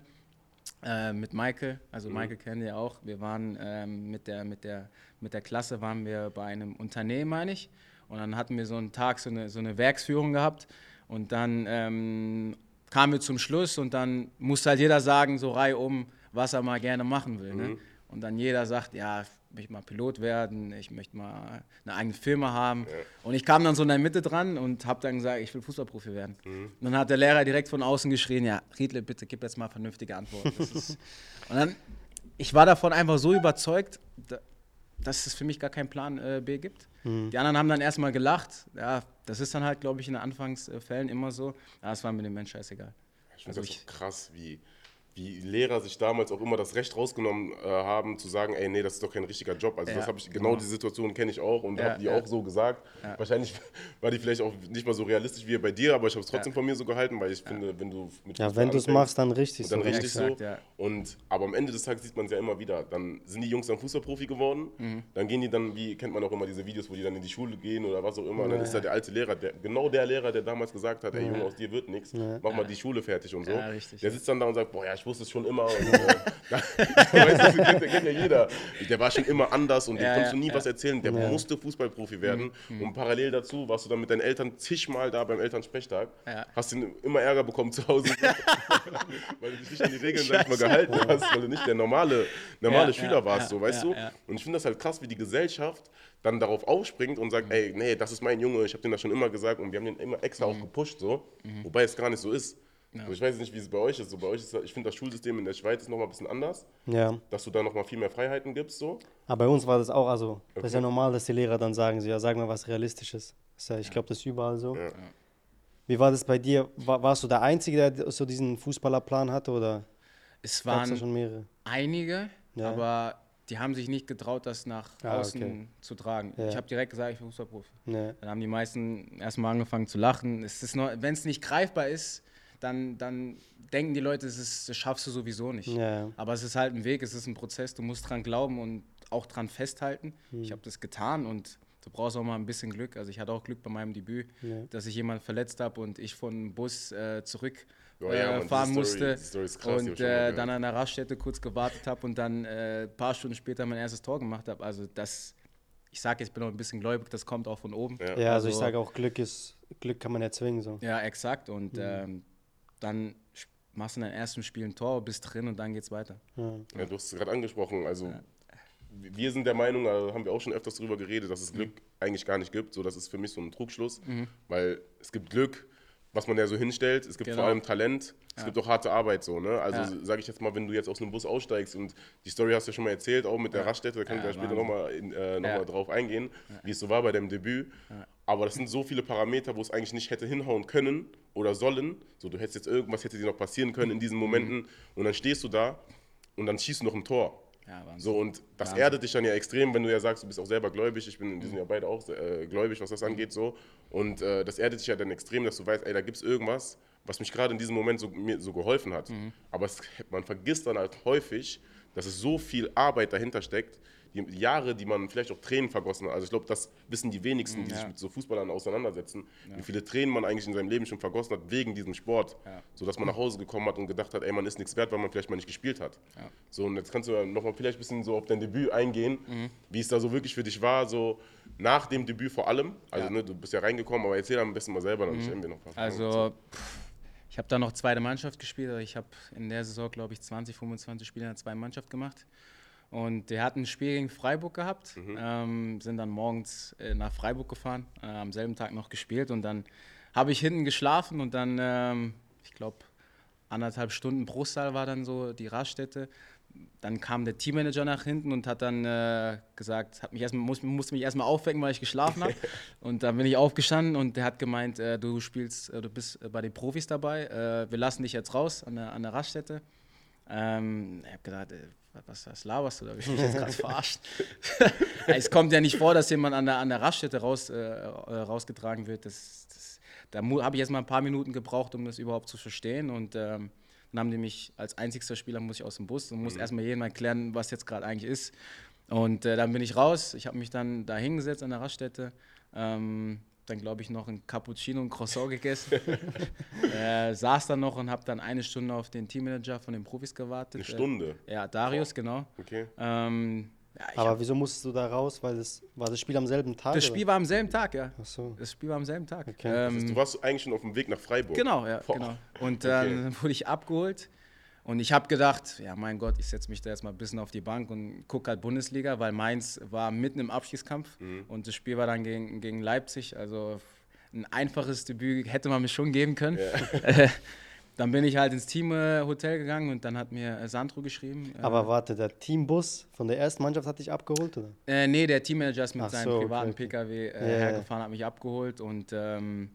äh, mit Michael, also Michael kennen wir auch, wir waren ähm, mit, der, mit, der, mit der Klasse waren wir bei einem Unternehmen, meine ich, und dann hatten wir so einen Tag so eine, so eine Werksführung gehabt und dann ähm, kamen wir zum Schluss und dann musste halt jeder sagen, so reihum, was er mal gerne machen will. Ne? Und dann jeder sagt, ja, ich möchte mal Pilot werden, ich möchte mal eine eigene Firma haben. Und ich kam dann so in der Mitte dran und habe dann gesagt, ich will Fußballprofi werden. Und dann hat der Lehrer direkt von außen geschrien, ja, Riedle, bitte gib jetzt mal vernünftige Antworten. [laughs] Und dann, ich war davon einfach so überzeugt, da, dass es für mich gar keinen Plan äh, B gibt. Die anderen haben dann erstmal gelacht. Ja, das ist dann halt, glaube ich, in den Anfangsfällen immer so. Ja, das war mir dem Mensch scheißegal. Ich finde Also das so krass, wie, wie Lehrer sich damals auch immer das Recht rausgenommen äh, haben, zu sagen, ey, nee, das ist doch kein richtiger Job. Also Ja, das habe ich, genau die Situation kenne ich auch und Ja, habe die ja. auch so gesagt. Wahrscheinlich [laughs] war die vielleicht auch nicht mal so realistisch wie bei dir, aber ich habe es trotzdem von mir so gehalten, weil ich finde, wenn du mit Ja, Fußball wenn du es machst, dann richtig und dann so. richtig Exakt, so. ja. Und, aber am Ende des Tages sieht man es ja immer wieder. Dann sind die Jungs dann Fußballprofi geworden. Mhm. Dann gehen die dann, wie kennt man auch immer diese Videos, wo die dann in die Schule gehen oder was auch immer. Dann ist da der alte Lehrer, der, genau der Lehrer, der damals gesagt hat, ey Junge, aus dir wird nichts, mach mal die Schule fertig und so. Ja, richtig, der sitzt dann da und sagt, boah, ja, ich wusste es schon immer. Und, [laughs] [laughs] weißt du, kennt, kennt ja jeder. Der war schon immer anders und dem Ja, konntest du nie ja. was erzählen. Der Ja. musste Fußballprofi werden. Und parallel dazu warst du dann mit deinen Eltern zigmal da beim Elternsprechtag. Ja. Hast du immer Ärger bekommen zu Hause, [laughs] weil du dich nicht an die Regeln, sag ich mal, gehalten hast, weil du nicht der normale, normale Ja, Schüler ja, warst, ja, so, weißt ja, du? ja. Und ich finde das halt krass, wie die Gesellschaft dann darauf aufspringt und Mhm. sagt, ey, nee, das ist mein Junge, ich habe den das schon immer gesagt und wir haben den immer extra Mhm. auch gepusht, so, wobei es gar nicht so ist. Also ich weiß nicht, wie es bei euch ist. So, bei euch ist ich finde das Schulsystem in der Schweiz ist noch mal ein bisschen anders, Ja, dass du da noch mal viel mehr Freiheiten gibst, so. aber bei uns war das auch, also, das ist ja normal, dass die Lehrer dann sagen, so, ja, sag mal was Realistisches. Ja, ich glaube, das ist überall so. Ja. Wie war das bei dir? War, warst du der Einzige, der so diesen Fußballerplan hatte oder Es waren schon mehrere? einige, Ja. aber die haben sich nicht getraut, das nach Ah, außen okay. zu tragen. Ja. Ich habe direkt gesagt, ich bin Fußballprofi. Dann haben die meisten erstmal angefangen zu lachen. Es ist wenn es nicht greifbar ist, dann, dann denken die Leute, ist, das schaffst du sowieso nicht. Ja. Aber es ist halt ein Weg, es ist ein Prozess, du musst dran glauben und auch dran festhalten. Hm. Ich habe das getan und du brauchst auch mal ein bisschen Glück. Also ich hatte auch Glück bei meinem Debüt, Ja. dass ich jemanden verletzt habe und ich von dem Bus äh, zurück Oh ja, äh, fahren Story- musste krass, und äh, dann an der Raststätte kurz gewartet habe und dann äh, ein paar Stunden später mein erstes Tor gemacht habe. Also das, ich sage jetzt, ich bin noch ein bisschen gläubig, das kommt auch von oben. Ja. Ja, also, ich Also- sage auch, Glück ist, Glück kann man erzwingen. So. Ja, exakt. Und ähm, dann machst du in deinem ersten Spiel ein Tor, bist drin und dann geht's weiter. Ja. Ja, du hast es gerade angesprochen. Also, wir sind der Meinung, da haben wir auch schon öfters darüber geredet, dass es Glück eigentlich gar nicht gibt. So, das ist für mich so ein Trugschluss, weil es gibt Glück, was man ja so hinstellt. Es gibt Genau. vor allem Talent. Es gibt auch harte Arbeit so. Ne? Also Ja. sage ich jetzt mal, wenn du jetzt aus einem Bus aussteigst und die Story hast du ja schon mal erzählt, auch mit der Raststätte, da kann Ja, ich ja später nochmal äh, noch Ja. mal drauf eingehen, wie es so war bei deinem Debüt. Aber das sind so viele Parameter, wo es eigentlich nicht hätte hinhauen können oder sollen. So, du hättest jetzt irgendwas hätte dir noch passieren können in diesen Mhm. Momenten und dann stehst du da und dann schießt du noch ein Tor. Ja. So, und das Wahnsinn. erdet dich dann ja extrem, wenn du ja sagst, du bist auch selber gläubig. Ich bin, wir sind ja beide auch äh, gläubig, was das angeht. So. Und äh, das erdet dich ja dann extrem, dass du weißt, ey, da gibt es irgendwas, was mich gerade in diesem Moment so, mir so geholfen hat. Aber es, man vergisst dann halt häufig, dass es so viel Arbeit dahinter steckt, die Jahre, die man vielleicht auch Tränen vergossen hat. Also ich glaube, das wissen die wenigsten, die Ja. sich mit so Fußballern auseinandersetzen, wie viele Tränen man eigentlich in seinem Leben schon vergossen hat wegen diesem Sport. Ja. So dass man nach Hause gekommen hat und gedacht hat, ey, man ist nichts wert, weil man vielleicht mal nicht gespielt hat. So, und jetzt kannst du ja nochmal vielleicht ein bisschen so auf dein Debüt eingehen, Mhm. wie es da so wirklich für dich war, so nach dem Debüt vor allem. Also Ja. Mhm. ne, du bist ja reingekommen, aber erzähl am besten mal selber, dann stellen wir noch ein paar Fragen. Also, ich habe da noch zweite Mannschaft gespielt. aber Ich habe in der Saison, glaube ich, 20, 25 Spiele in der zweiten Mannschaft gemacht. Und wir hatten ein Spiel gegen Freiburg gehabt, ähm, sind dann morgens äh, nach Freiburg gefahren, äh, am selben Tag noch gespielt. Und dann habe ich hinten geschlafen und dann, ähm, ich glaube, anderthalb Stunden Brustsaal war dann so die Raststätte. Dann kam der Teammanager nach hinten und hat dann äh, gesagt, hat mich erstmal, muss, musste mich erstmal aufwecken, weil ich geschlafen habe. [laughs] und dann bin ich aufgestanden und der hat gemeint, äh, du spielst, äh, du bist äh, bei den Profis dabei, wir lassen dich jetzt raus an der, an der Raststätte. Ähm, ich habe gedacht, was, was laberst du da? Hab ich mich jetzt gerade [laughs] verarscht. [laughs] es kommt ja nicht vor, dass jemand an der, an der Raststätte raus, äh, äh, rausgetragen wird. Das, das, da habe ich erst mal ein paar Minuten gebraucht, um das überhaupt zu verstehen. Und ähm, dann haben die mich als einzigster Spieler muss ich aus dem Bus und muss erstmal jedem erklären, was jetzt gerade eigentlich ist. Und äh, dann bin ich raus. Ich habe mich dann da hingesetzt an der Raststätte. Ähm, dann glaube ich noch ein Cappuccino und Croissant gegessen. [laughs] äh, saß dann noch und habe dann eine Stunde auf den Teammanager von den Profis gewartet. Eine Stunde? Äh, ja, Darius, genau. Okay. Ähm, ja, Aber hab, wieso musstest du da raus? Weil das war das Spiel am selben Tag? das oder? Spiel war am selben Tag, ja. Ach so. Das Spiel war am selben Tag. Okay. Das heißt, Ähm, du warst eigentlich schon auf dem Weg nach Freiburg. Genau, ja, Boah. genau. Und dann [laughs] wurde ich abgeholt und ich habe gedacht, ja, mein Gott, ich setze mich da jetzt mal ein bisschen auf die Bank und gucke halt Bundesliga, weil Mainz war mitten im Abstiegskampf und das Spiel war dann gegen, gegen Leipzig. Also ein einfaches Debüt hätte man mir schon geben können. Äh, [laughs] dann bin ich halt ins Teamhotel gegangen und dann hat mir äh, Sandro geschrieben. äh, Aber warte, der Teambus von der ersten Mannschaft hat dich abgeholt, oder? Äh, nee, der Teammanager ist mit Ach seinem so, privaten okay. PKW äh, Ja, ja. hergefahren, hat mich abgeholt und ähm,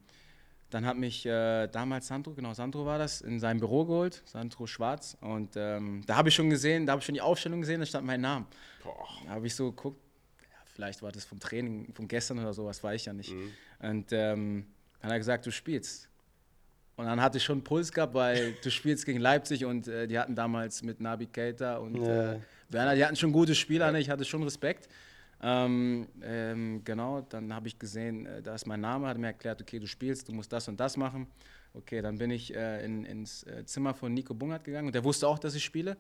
dann hat mich äh, damals Sandro, genau, Sandro war das, in sein Büro geholt, Sandro Schwarz. Und ähm, da habe ich schon gesehen, da habe ich schon die Aufstellung gesehen, da stand mein Name. Boah. Da habe ich so geguckt, ja, vielleicht war das vom Training, von gestern oder sowas, weiß ich ja nicht. Mhm. Und ähm, dann hat er gesagt, du spielst. Und dann hatte ich schon einen Puls gehabt, weil [laughs] du spielst gegen Leipzig und äh, die hatten damals mit Nabi Keita und Ja. äh, Werner, die hatten schon gute Spieler, ne? ich hatte schon Respekt. Ähm, ähm, genau, dann habe ich gesehen, äh, da ist mein Name, hat mir erklärt, okay, du spielst, du musst das und das machen. Okay, dann bin ich äh, in, ins äh, Zimmer von Nico Bungert gegangen und der wusste auch, dass ich spiele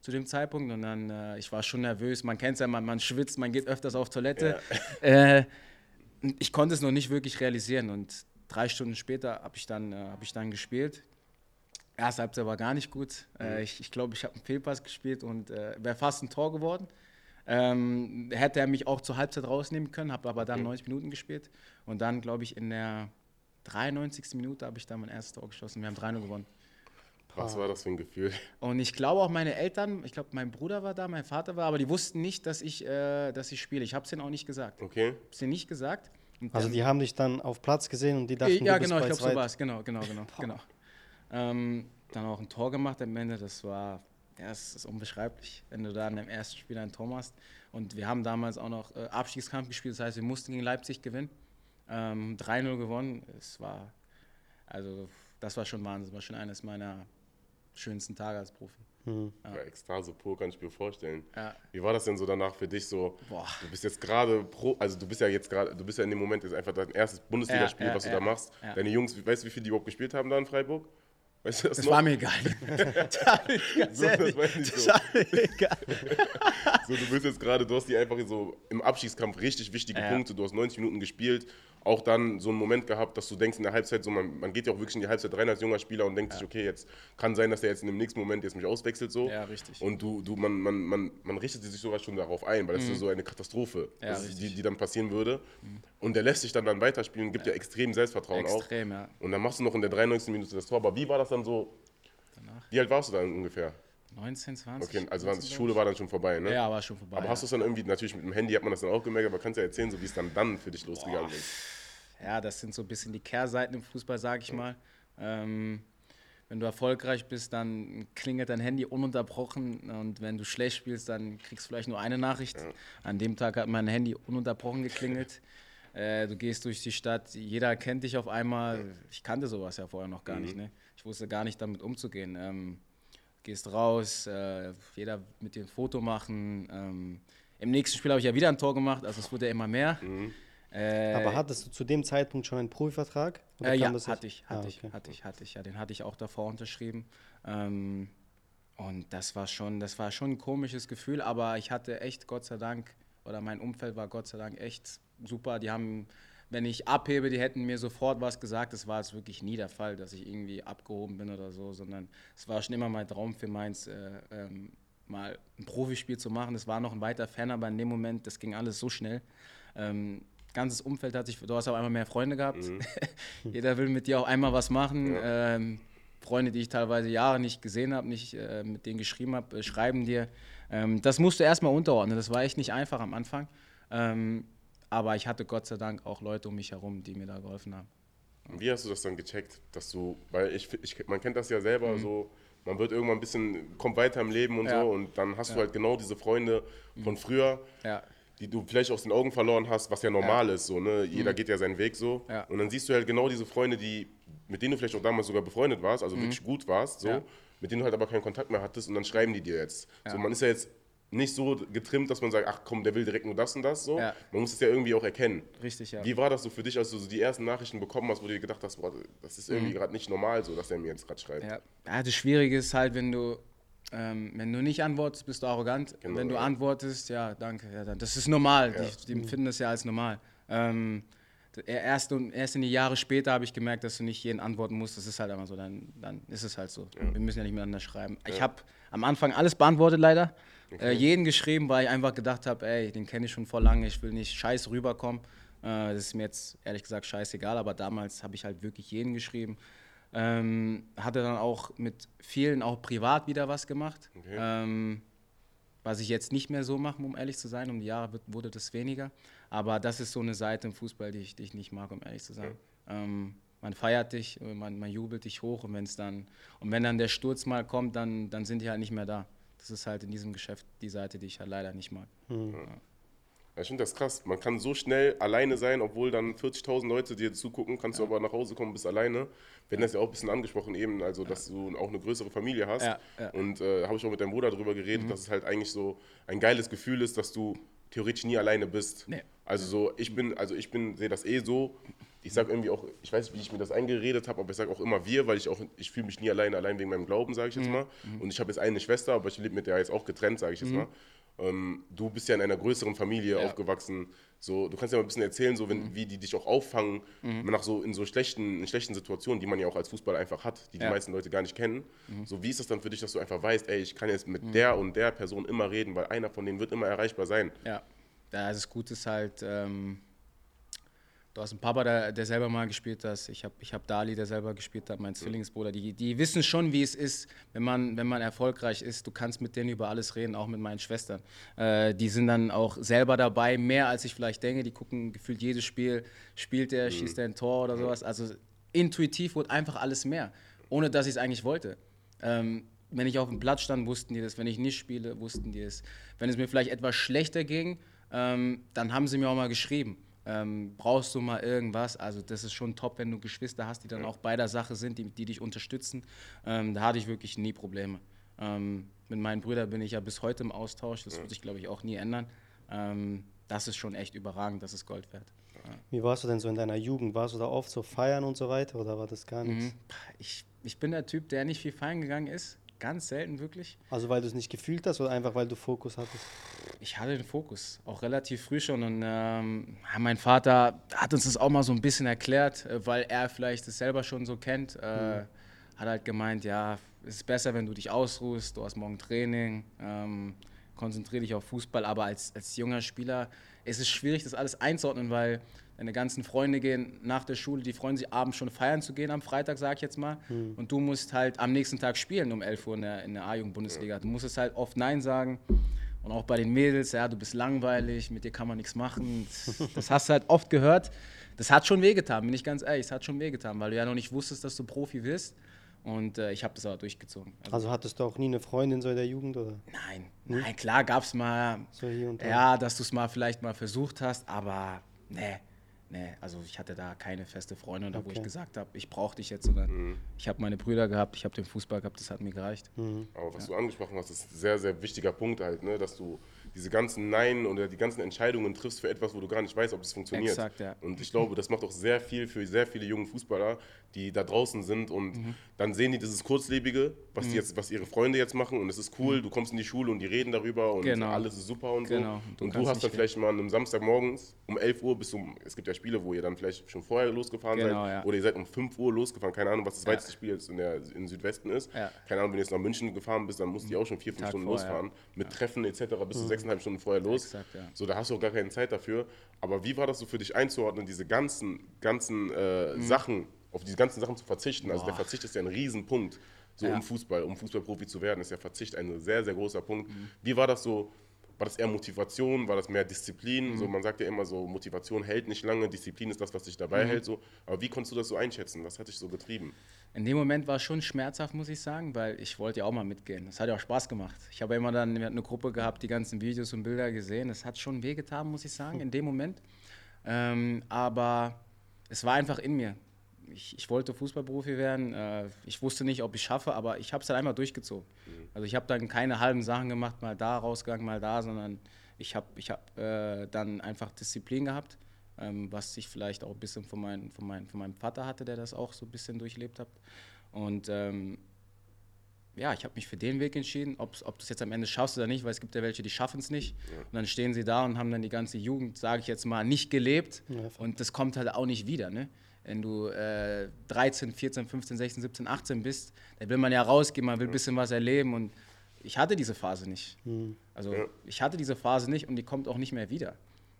zu dem Zeitpunkt und dann, äh, ich war schon nervös, man kennt es ja, man, man schwitzt, man geht öfters auf Toilette. [laughs] Äh, ich konnte es noch nicht wirklich realisieren und drei Stunden später habe ich, dann, äh, hab ich dann gespielt. Erste Halbzeit war gar nicht gut. Äh, ich ich glaube, ich habe einen Fehlpass gespielt und wäre fast ein Tor geworden. Ähm, hätte er mich auch zur Halbzeit rausnehmen können, habe aber dann 90 Minuten gespielt. Und dann, glaube ich, in der 93. Minute habe ich dann mein erstes Tor geschossen. Wir haben 3-0 gewonnen. Was war das für ein Gefühl? Und ich glaube auch meine Eltern, ich glaube mein Bruder war da, mein Vater war, aber die wussten nicht, dass ich, äh, dass ich spiele. Ich habe es denen auch nicht gesagt. Ich Okay. habe es denen nicht gesagt. Und Also die haben dich dann auf Platz gesehen und die dachten, ja, du bist genau, ich glaube, so war es. Genau, genau, genau. genau. Ähm, dann auch ein Tor gemacht am Ende. Das war, ja, es ist unbeschreiblich, wenn du da in dem ersten Spiel ein Tor machst. Und wir haben damals auch noch äh, Abstiegskampf gespielt, das heißt, wir mussten gegen Leipzig gewinnen. Ähm, 3-0 gewonnen. Es war, also, das war schon Wahnsinn. Das war schon eines meiner schönsten Tage als Profi. Ja, Ekstase pur kann ich mir vorstellen. Ja. Wie war das denn so danach für dich so? Boah. Du bist jetzt gerade pro, also du bist ja jetzt gerade, du bist ja in dem Moment jetzt einfach dein erstes Bundesligaspiel, Ja, ja, was du da machst. ja. Deine Jungs, weißt du, wie viel die überhaupt gespielt haben da in Freiburg? Weißt du das, Das war mir egal. [laughs] das war ganz So, das war mir egal. So, du bist jetzt gerade, du hast die einfach so im Abschiedskampf richtig wichtige Ja. Punkte, du hast 90 Minuten gespielt, auch dann so einen Moment gehabt, dass du denkst in der Halbzeit, so man, man geht ja auch wirklich in die Halbzeit rein als junger Spieler und denkt sich, okay, jetzt kann sein, dass der jetzt in dem nächsten Moment jetzt mich auswechselt so. Ja, richtig. Und du, du man, man, man, man richtet sich sogar schon darauf ein, weil das ist so eine Katastrophe, Mhm. Ja, ist, die. Mhm. die dann passieren würde. Und der lässt sich dann dann weiterspielen, gibt ja, extrem Selbstvertrauen Extrem, auch. ja. Und dann machst du noch in der 93. Minute das Tor. Aber wie war das dann so? Wie alt warst du dann ungefähr? 19, 20. Okay, also war, 19, glaub Schule war dann schon vorbei, ne? Ja, war schon vorbei. Aber ja. hast du es dann irgendwie, natürlich mit dem Handy hat man das dann auch gemerkt, aber kannst du ja erzählen, so wie es dann, dann für dich losgegangen ist. ja, das sind so ein bisschen die Kehrseiten im Fußball, sag ich mal. Ähm, wenn du erfolgreich bist, dann klingelt dein Handy ununterbrochen und wenn du schlecht spielst, dann kriegst du vielleicht nur eine Nachricht. An dem Tag hat mein Handy ununterbrochen geklingelt. [laughs] Äh, du gehst durch die Stadt, jeder kennt dich auf einmal. Ich kannte sowas ja vorher noch gar nicht. Ne? Ich wusste gar nicht damit umzugehen. Ähm, gehst raus, äh, jeder mit ein Foto machen. Ähm, Im nächsten Spiel habe ich ja wieder ein Tor gemacht, also es wurde ja immer mehr. Äh, Aber hattest du zu dem Zeitpunkt schon einen Profivertrag? Oder äh, ja, hatte ich, hatte Ah, ich, okay. hatte ich, hatte ich. Ja, den hatte ich auch davor unterschrieben. Ähm, und das war schon, das war schon ein komisches Gefühl, aber ich hatte echt, Gott sei Dank, oder mein Umfeld war Gott sei Dank echt super. Die haben, wenn ich abhebe, die hätten mir sofort was gesagt. Das war jetzt wirklich nie der Fall, dass ich irgendwie abgehoben bin oder so, sondern es war schon immer mein Traum für Mainz, äh, ähm, mal ein Profispiel zu machen. Das war noch ein weiter Fan, aber in dem Moment, das ging alles so schnell. Ähm, ganzes Umfeld hat sich, du hast auch einmal mehr Freunde gehabt. [laughs] Jeder will mit dir auch einmal was machen. Ähm, Freunde, die ich teilweise Jahre nicht gesehen habe, nicht äh, mit denen geschrieben habe, äh, schreiben dir. Ähm, das musst du erstmal unterordnen. Das war echt nicht einfach am Anfang. Ähm, aber ich hatte Gott sei Dank auch Leute um mich herum, die mir da geholfen haben. Wie hast du das dann gecheckt, dass du, weil ich, ich man kennt das ja selber Mhm. so, man wird irgendwann ein bisschen, kommt weiter im Leben und Ja. so und dann hast du halt genau diese Freunde von früher, Ja. die du vielleicht aus den Augen verloren hast, was ja normal ist, so, ne? Jeder Mhm. geht ja seinen Weg so. Ja. Und dann siehst du halt genau diese Freunde, die, mit denen du vielleicht auch damals sogar befreundet warst, also wirklich gut warst, so, Mhm. Ja. mit denen du halt aber keinen Kontakt mehr hattest und dann schreiben die dir jetzt. So, man ist ja jetzt nicht so getrimmt, dass man sagt, ach komm, der will direkt nur das und das, so. Ja. Man muss es ja irgendwie auch erkennen. Richtig, ja. Wie war das so für dich, als du so die ersten Nachrichten bekommen hast, wo du dir gedacht hast, boah, das ist irgendwie gerade nicht normal, so dass er mir jetzt gerade schreibt? Mhm. Ja. ja, das Schwierige ist halt, wenn du, ähm, wenn du nicht antwortest, bist du arrogant. Genau, wenn du ja. antwortest, ja, danke. Ja, dann, das ist normal. Die, die empfinden das ja als normal. Ähm, erst, und- erst in die Jahre später habe ich gemerkt, dass du nicht jeden antworten musst. Das ist halt einfach so. Dann, dann ist es halt so. Wir müssen ja nicht miteinander schreiben. Ich habe am Anfang alles beantwortet, leider. Äh, jeden geschrieben, weil ich einfach gedacht habe, ey, den kenne ich schon vor lange. Ich will nicht scheiß rüberkommen. Äh, das ist mir jetzt ehrlich gesagt scheißegal, aber damals habe ich halt wirklich jeden geschrieben. Ähm, hatte dann auch mit vielen auch privat wieder was gemacht. Okay. Ähm, was ich jetzt nicht mehr so mache, um ehrlich zu sein. Um die Jahre wird, wurde das weniger. Aber das ist so eine Seite im Fußball, die ich, die ich nicht mag, um ehrlich zu sein. Ähm, man feiert dich, äh, man, man jubelt dich hoch und wenn es dann und wenn dann der Sturz mal kommt, dann, dann sind die halt nicht mehr da. Das ist halt in diesem Geschäft die Seite, die ich halt leider nicht mag. Ja, Ich finde das krass. Man kann so schnell alleine sein, obwohl dann 40.000 Leute dir zugucken, kannst du aber nach Hause kommen, bist alleine. Wir hatten das ja auch ein bisschen angesprochen eben, also dass du auch eine größere Familie hast. Ja, ja. Und äh, habe ich auch mit deinem Bruder darüber geredet, dass es halt eigentlich so ein geiles Gefühl ist, dass du theoretisch nie alleine bist. Nee. Also so, ich bin, also ich bin, sehe das eh so. Ich sage irgendwie auch, ich weiß nicht, wie ich mir das eingeredet habe, aber ich sage auch immer wir, weil ich auch, ich fühle mich nie alleine, allein wegen meinem Glauben, sage ich jetzt mal. Und ich habe jetzt eine Schwester, aber ich lebe mit der jetzt auch getrennt, sage ich jetzt mal. Ähm, du bist ja in einer größeren Familie Ja. aufgewachsen. So, du kannst ja mal ein bisschen erzählen, so, wenn, wie die dich auch auffangen, nach so, in so schlechten, in schlechten Situationen, die man ja auch als Fußballer einfach hat, die die Ja. meisten Leute gar nicht kennen. So, wie ist das dann für dich, dass du einfach weißt, ey, ich kann jetzt mit der und der Person immer reden, weil einer von denen wird immer erreichbar sein. Ja, ja das Gute ist halt, ähm, du hast einen Papa, der, der selber mal gespielt hat. Ich habe ich hab Dali, der selber gespielt hat, mein Zwillingsbruder. Die, die wissen schon, wie es ist, wenn man, wenn man erfolgreich ist. Du kannst mit denen über alles reden, auch mit meinen Schwestern. Äh, die sind dann auch selber dabei, mehr als ich vielleicht denke. Die gucken gefühlt jedes Spiel, spielt er, schießt er ein Tor oder sowas. Also intuitiv wurde einfach alles mehr, ohne dass ich es eigentlich wollte. Ähm, wenn ich auf dem Platz stand, wussten die das. Wenn ich nicht spiele, wussten die es. Wenn es mir vielleicht etwas schlechter ging, ähm, dann haben sie mir auch mal geschrieben. Ähm, brauchst du mal irgendwas? Also das ist schon top, wenn du Geschwister hast, die dann auch bei der Sache sind, die, die dich unterstützen. Ähm, da hatte ich wirklich nie Probleme. Ähm, mit meinen Brüdern bin ich ja bis heute im Austausch. Das wird sich, glaube ich, auch nie ändern. Ähm, das ist schon echt überragend, das ist Gold wert. Wie warst du denn so in deiner Jugend? Warst du da oft so feiern und so weiter oder war das gar nichts? Mhm. Ich, ich bin der Typ, der nicht viel feiern gegangen ist. Ganz selten wirklich. Also weil du es nicht gefühlt hast oder einfach weil du Fokus hattest? Ich hatte den Fokus, auch relativ früh schon. Und ähm, mein Vater hat uns das auch mal so ein bisschen erklärt, äh, weil er vielleicht es selber schon so kennt. Äh, Hat halt gemeint, ja, es ist besser, wenn du dich ausruhst, du hast morgen Training, ähm, konzentriere dich auf Fußball. Aber als, als junger Spieler ist es schwierig, das alles einzuordnen, weil deine ganzen Freunde gehen nach der Schule, die freuen sich abends schon feiern zu gehen am Freitag, sag ich jetzt mal. Und du musst halt am nächsten Tag spielen um 11 Uhr in der, in der A-Jugend-Bundesliga. Du musst es halt oft Nein sagen. Und auch bei den Mädels, ja, du bist langweilig, mit dir kann man nichts machen. [laughs] Das, hast du halt oft gehört. Das hat schon wehgetan, bin ich ganz ehrlich. Es hat schon wehgetan, weil du ja noch nicht wusstest, dass du Profi wirst. Und äh, ich habe das aber durchgezogen. Also, Also hattest du auch nie eine Freundin so in der Jugend oder nein, nein, klar gab es mal, so ja, dass du es mal vielleicht mal versucht hast, aber nee, nee, also ich hatte da keine feste Freundin, da wo ich Okay. gesagt habe, ich brauche dich jetzt, sondern ich habe meine Brüder gehabt, ich habe den Fußball gehabt, das hat mir gereicht. Aber was du angesprochen hast, ist ein sehr, sehr wichtiger Punkt halt, ne? dass du diese ganzen Nein oder die ganzen Entscheidungen triffst für etwas, wo du gar nicht weißt, ob es funktioniert. Exakt, ja. Und ich glaube, das macht auch sehr viel für sehr viele junge Fußballer, die da draußen sind und Mhm. dann sehen die dieses Kurzlebige, was, die jetzt, was ihre Freunde jetzt machen und es ist cool, du kommst in die Schule und die reden darüber und Mhm. Genau. alles ist super und Genau. so. Du Und du hast dann vielleicht mal am Samstagmorgens um 11 Uhr bis um, es gibt ja Spiele, wo ihr dann vielleicht schon vorher losgefahren Genau, seid ja. oder ihr seid um 5 Uhr losgefahren, keine Ahnung, was das Ja. weiteste Spiel jetzt in der, im Südwesten ist. Ja. Keine Ahnung, wenn du jetzt nach München gefahren bist, dann musst du auch schon vier, fünf Tag Stunden vorher, losfahren. Mit Treffen etc. bis zu sechseinhalb Stunden vorher los. Exakt, ja. So, da hast du auch gar keine Zeit dafür. Aber wie war das so für dich einzuordnen, diese ganzen, ganzen äh, Mhm. Sachen, auf diese ganzen Sachen zu verzichten? Also der Verzicht ist ja ein Riesenpunkt, so Ja. um Fußball, um Fußballprofi zu werden, ist ja Verzicht ein sehr, sehr großer Punkt. Mhm. Wie war das so? War das eher Motivation? War das mehr Disziplin? Mhm. So, man sagt ja immer so, Motivation hält nicht lange, Disziplin ist das, was dich dabei Mhm. hält. So. Aber wie konntest du das so einschätzen? Was hat dich so getrieben? In dem Moment war es schon schmerzhaft, muss ich sagen, weil ich wollte ja auch mal mitgehen. Das hat ja auch Spaß gemacht. Ich habe ja immer dann eine Gruppe gehabt, die ganzen Videos und Bilder gesehen. Das hat schon wehgetan, muss ich sagen, in dem Moment. Ähm, aber es war einfach in mir. Ich, ich wollte Fußballprofi werden. Äh, ich wusste nicht, ob ich schaffe, aber ich habe es dann einfach durchgezogen. Also ich habe dann keine halben Sachen gemacht, mal da rausgegangen, mal da, sondern ich habe ich hab, äh, dann einfach Disziplin gehabt, ähm, was ich vielleicht auch ein bisschen von, mein, von, mein, von meinem Vater hatte, der das auch so ein bisschen durchlebt hat. Und ähm, ja, ich habe mich für den Weg entschieden, ob's, ob du es jetzt am Ende schaffst oder nicht, weil es gibt ja welche, die schaffen es nicht. Und dann stehen sie da und haben dann die ganze Jugend, sage ich jetzt mal, nicht gelebt. Ja, und das kommt halt auch nicht wieder. Ne? Wenn du äh, 13, 14, 15, 16, 17, 18 bist, dann will man ja rausgehen, man will ein bisschen was erleben. Und ich hatte diese Phase nicht. Also Ja. ich hatte diese Phase nicht und die kommt auch nicht mehr wieder.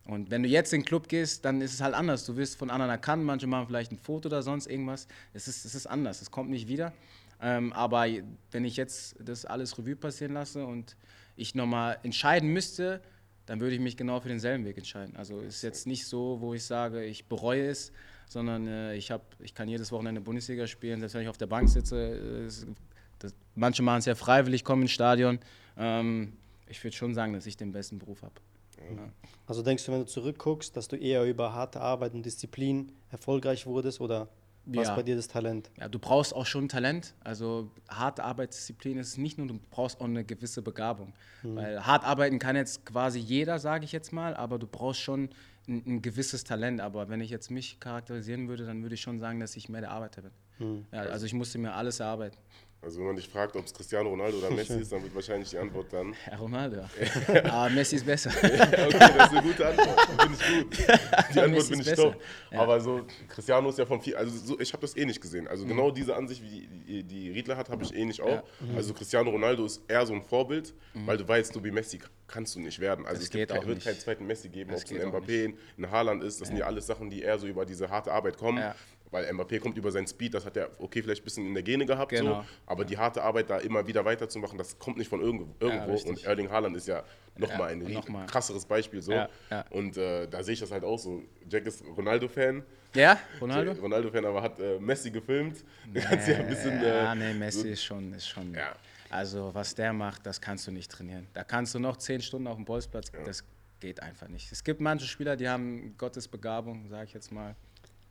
Und wenn du jetzt in den Club gehst, dann ist es halt anders. Du wirst von anderen erkannt, manche machen vielleicht ein Foto oder sonst irgendwas. Es ist, es ist anders, es kommt nicht wieder. Ähm, aber wenn ich jetzt das alles Revue passieren lasse und ich nochmal entscheiden müsste, dann würde ich mich genau für denselben Weg entscheiden. Also es ist jetzt nicht so, wo ich sage, ich bereue es, sondern äh, ich, hab, ich kann jedes Wochenende Bundesliga spielen, selbst wenn ich auf der Bank sitze. äh, das, manche machen es ja freiwillig, kommen ins Stadion. Ähm, ich würde schon sagen, dass ich den besten Beruf habe. Also denkst du, wenn du zurückguckst, dass du eher über harte Arbeit und Disziplin erfolgreich wurdest oder was Ja. bei dir das Talent? Ja, du brauchst auch schon Talent. Also harte Arbeitsdisziplin ist nicht nur, du brauchst auch eine gewisse Begabung. Weil hart arbeiten kann jetzt quasi jeder, sage ich jetzt mal, aber du brauchst schon ein, ein gewisses Talent. Aber wenn ich jetzt mich charakterisieren würde, dann würde ich schon sagen, dass ich mehr der Arbeiter bin. Ja, also ich musste mir alles erarbeiten. Also wenn man dich fragt, ob es Cristiano Ronaldo oder Messi ist, dann wird wahrscheinlich die Antwort dann. [laughs] Herr Ronaldo. aber [laughs] Messi ist besser. [laughs] okay, das ist eine gute Antwort. Finde ich gut. Die Antwort Messi ist ich top. Aber so, Cristiano ist ja von viel, also so, ich habe das eh nicht gesehen. Also genau diese Ansicht, wie die, die Riedler hat, habe ich eh nicht auch. Also Cristiano Ronaldo ist eher so ein Vorbild, weil du weißt, du wie Messi kannst du nicht werden. Also Das es gibt wird nicht. keinen zweiten Messi geben, ob es ein Mbappé, ein Haaland ist. Das sind ja alles Sachen, die eher so über diese harte Arbeit kommen. Ja. Weil Mbappé kommt über seinen Speed, das hat er okay vielleicht ein bisschen in der Gene gehabt, Genau. so, aber die harte Arbeit da immer wieder weiterzumachen, das kommt nicht von irgendwo. irgendwo. richtig. und Erling Haaland ist ja nochmal ein Ja, noch mal. krasseres Beispiel. So. Ja, ja. Und äh, da sehe ich das halt auch so. Jack ist Ronaldo-Fan. Ja, Ronaldo? Ronaldo-Fan, aber hat äh, Messi gefilmt. [laughs] Du kannst ja ein bisschen. Äh, ja, nee, Messi ist schon, ist schon. Ja. Also, was der macht, das kannst du nicht trainieren. Da kannst du noch zehn Stunden auf dem Bolzplatz, das geht einfach nicht. Es gibt manche Spieler, die haben Gottes Begabung, sage ich jetzt mal.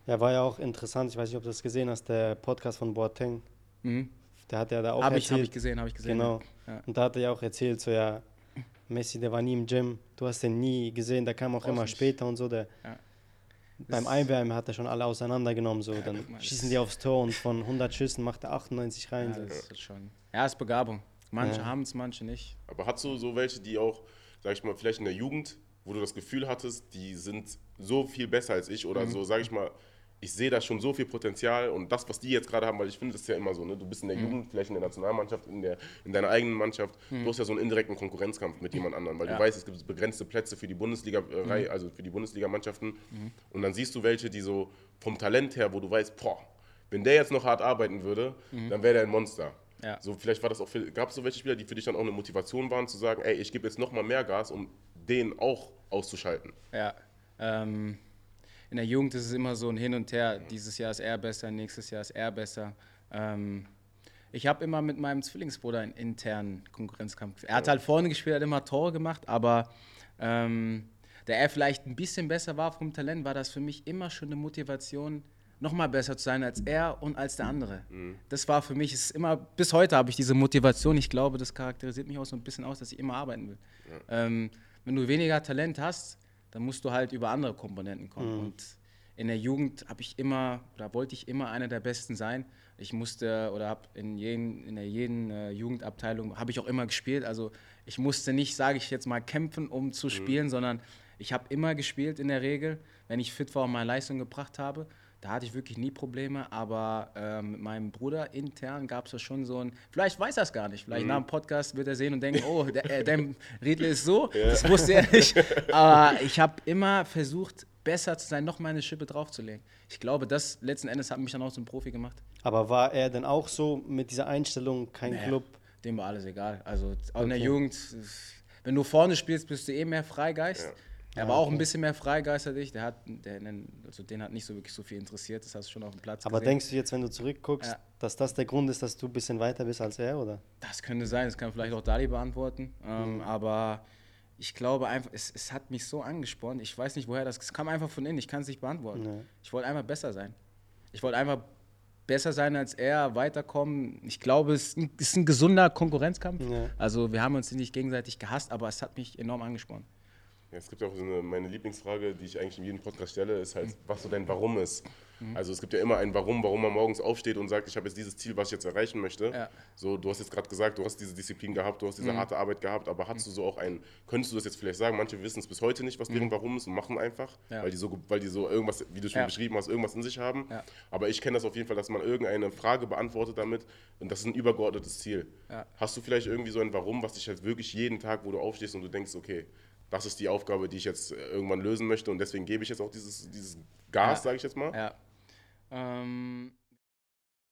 Ja, war ja auch interessant, ich weiß nicht, ob du das gesehen hast, der Podcast von Boateng. Mhm. der hat ja da auch Habe ich, erzählt. hab ich gesehen, habe ich gesehen. Genau. Ja. Und da hat er ja auch erzählt, so ja, Messi, der war nie im Gym, du hast den nie gesehen, der kam auch Auch immer nicht. später und so. Der, Ja. Beim Einwärmen hat er schon alle auseinandergenommen, so. Dann mal, schießen die aufs Tor und von 100 Schüssen macht er 98 rein. Ja, so. das ist schon. Ja, ist Begabung. Manche Ja. haben es, manche nicht. Aber hast du so welche, die auch, sag ich mal, vielleicht in der Jugend, wo du das Gefühl hattest, die sind so viel besser als ich Mhm. oder so, sag ich mal, ich sehe da schon so viel Potenzial und das, was die jetzt gerade haben, weil ich finde, das ist ja immer so, ne? du bist in Mhm. der Jugend, vielleicht in der Nationalmannschaft, in, der, in deiner eigenen Mannschaft, du hast ja so einen indirekten Konkurrenzkampf mit jemand anderem, weil Ja. Mhm. du weißt, es gibt begrenzte Plätze für die Bundesliga, äh, Reihe, also für die Bundesligamannschaften und dann siehst du welche, die so vom Talent her, wo du weißt, boah, wenn der jetzt noch hart arbeiten würde, dann wäre der ein Monster. Mhm. Ja. So, vielleicht war das auch gab es so welche Spieler, die für dich dann auch eine Motivation waren, zu sagen, ey, ich gebe jetzt noch mal mehr Gas, um den auch auszuschalten. Ja. Ähm, in der Jugend ist es immer so ein Hin und Her. Dieses Jahr ist er besser, nächstes Jahr ist er besser. Ähm, ich habe immer mit meinem Zwillingsbruder einen internen Konkurrenzkampf. Er hat halt vorne gespielt, hat immer Tore gemacht, aber ähm, da er vielleicht ein bisschen besser war vom Talent, war das für mich immer schon eine Motivation, nochmal besser zu sein als er und als der andere. Das war für mich, es ist immer, bis heute habe ich diese Motivation. Ich glaube, das charakterisiert mich auch so ein bisschen aus, dass ich immer arbeiten will. Ähm, wenn du weniger Talent hast, dann musst du halt über andere Komponenten kommen. Und in der Jugend habe ich immer, oder wollte ich immer einer der Besten sein. Ich musste oder habe in, jeden, in der jeden äh, Jugendabteilung habe ich auch immer gespielt. Also ich musste nicht, sage ich jetzt mal, kämpfen, um zu spielen, sondern ich habe immer gespielt in der Regel, wenn ich fit war und meine Leistung gebracht habe. Da hatte ich wirklich nie Probleme, aber ähm, mit meinem Bruder intern gab es da schon so ein, vielleicht weiß er es gar nicht, vielleicht nach dem Podcast wird er sehen und denken, oh, der, äh, der [laughs] Riedle ist so, das wusste er nicht. Aber ich habe immer versucht, besser zu sein, noch mal eine Schippe draufzulegen. Ich glaube, das letzten Endes hat mich dann auch zum Profi gemacht. Aber war er denn auch so mit dieser Einstellung, kein Nee, Club? Dem war alles egal. Also auch in der Okay. Jugend, wenn du vorne spielst, bist du eh mehr Freigeist. Ja. Er war auch ein bisschen mehr Freigeist als ich. Der hat, der, also den hat nicht so wirklich so viel interessiert. Das hast du schon auf dem Platz Aber gesehen. denkst du jetzt, wenn du zurückguckst, Ja. dass das der Grund ist, dass du ein bisschen weiter bist als er, oder? Das könnte sein, das kann vielleicht auch Dali beantworten. Ähm, Aber ich glaube einfach, es, es hat mich so angespornt. Ich weiß nicht, woher das. Es kam einfach von innen, ich kann es nicht beantworten. Ja. Ich wollte einfach besser sein. Ich wollte einfach besser sein als er, weiterkommen. Ich glaube, es ist ein, es ist ein gesunder Konkurrenzkampf. Ja. Also wir haben uns nicht gegenseitig gehasst, aber es hat mich enorm angespornt. Ja, es gibt auch so eine, meine Lieblingsfrage, die ich eigentlich in jedem Podcast stelle, ist halt, was so dein Warum ist. Mhm. Also es gibt ja immer ein Warum, warum man morgens aufsteht und sagt, ich habe jetzt dieses Ziel, was ich jetzt erreichen möchte. Ja. So, du hast jetzt gerade gesagt, du hast diese Disziplin gehabt, du hast diese harte Arbeit gehabt, aber hattest du so auch ein, könntest du das jetzt vielleicht sagen, manche wissen es bis heute nicht, was deren Warum ist und machen einfach, Ja. weil, die so, weil die so irgendwas, wie du schon Ja. beschrieben hast, irgendwas in sich haben. Ja. Aber ich kenne das auf jeden Fall, dass man irgendeine Frage beantwortet damit und das ist ein übergeordnetes Ziel. Ja. Hast du vielleicht irgendwie so ein Warum, was dich halt wirklich jeden Tag, wo du aufstehst und du denkst, okay, das ist die Aufgabe, die ich jetzt äh, irgendwann lösen möchte und deswegen gebe ich jetzt auch dieses, dieses Gas, Ja. sage ich jetzt mal. Ja. Ähm,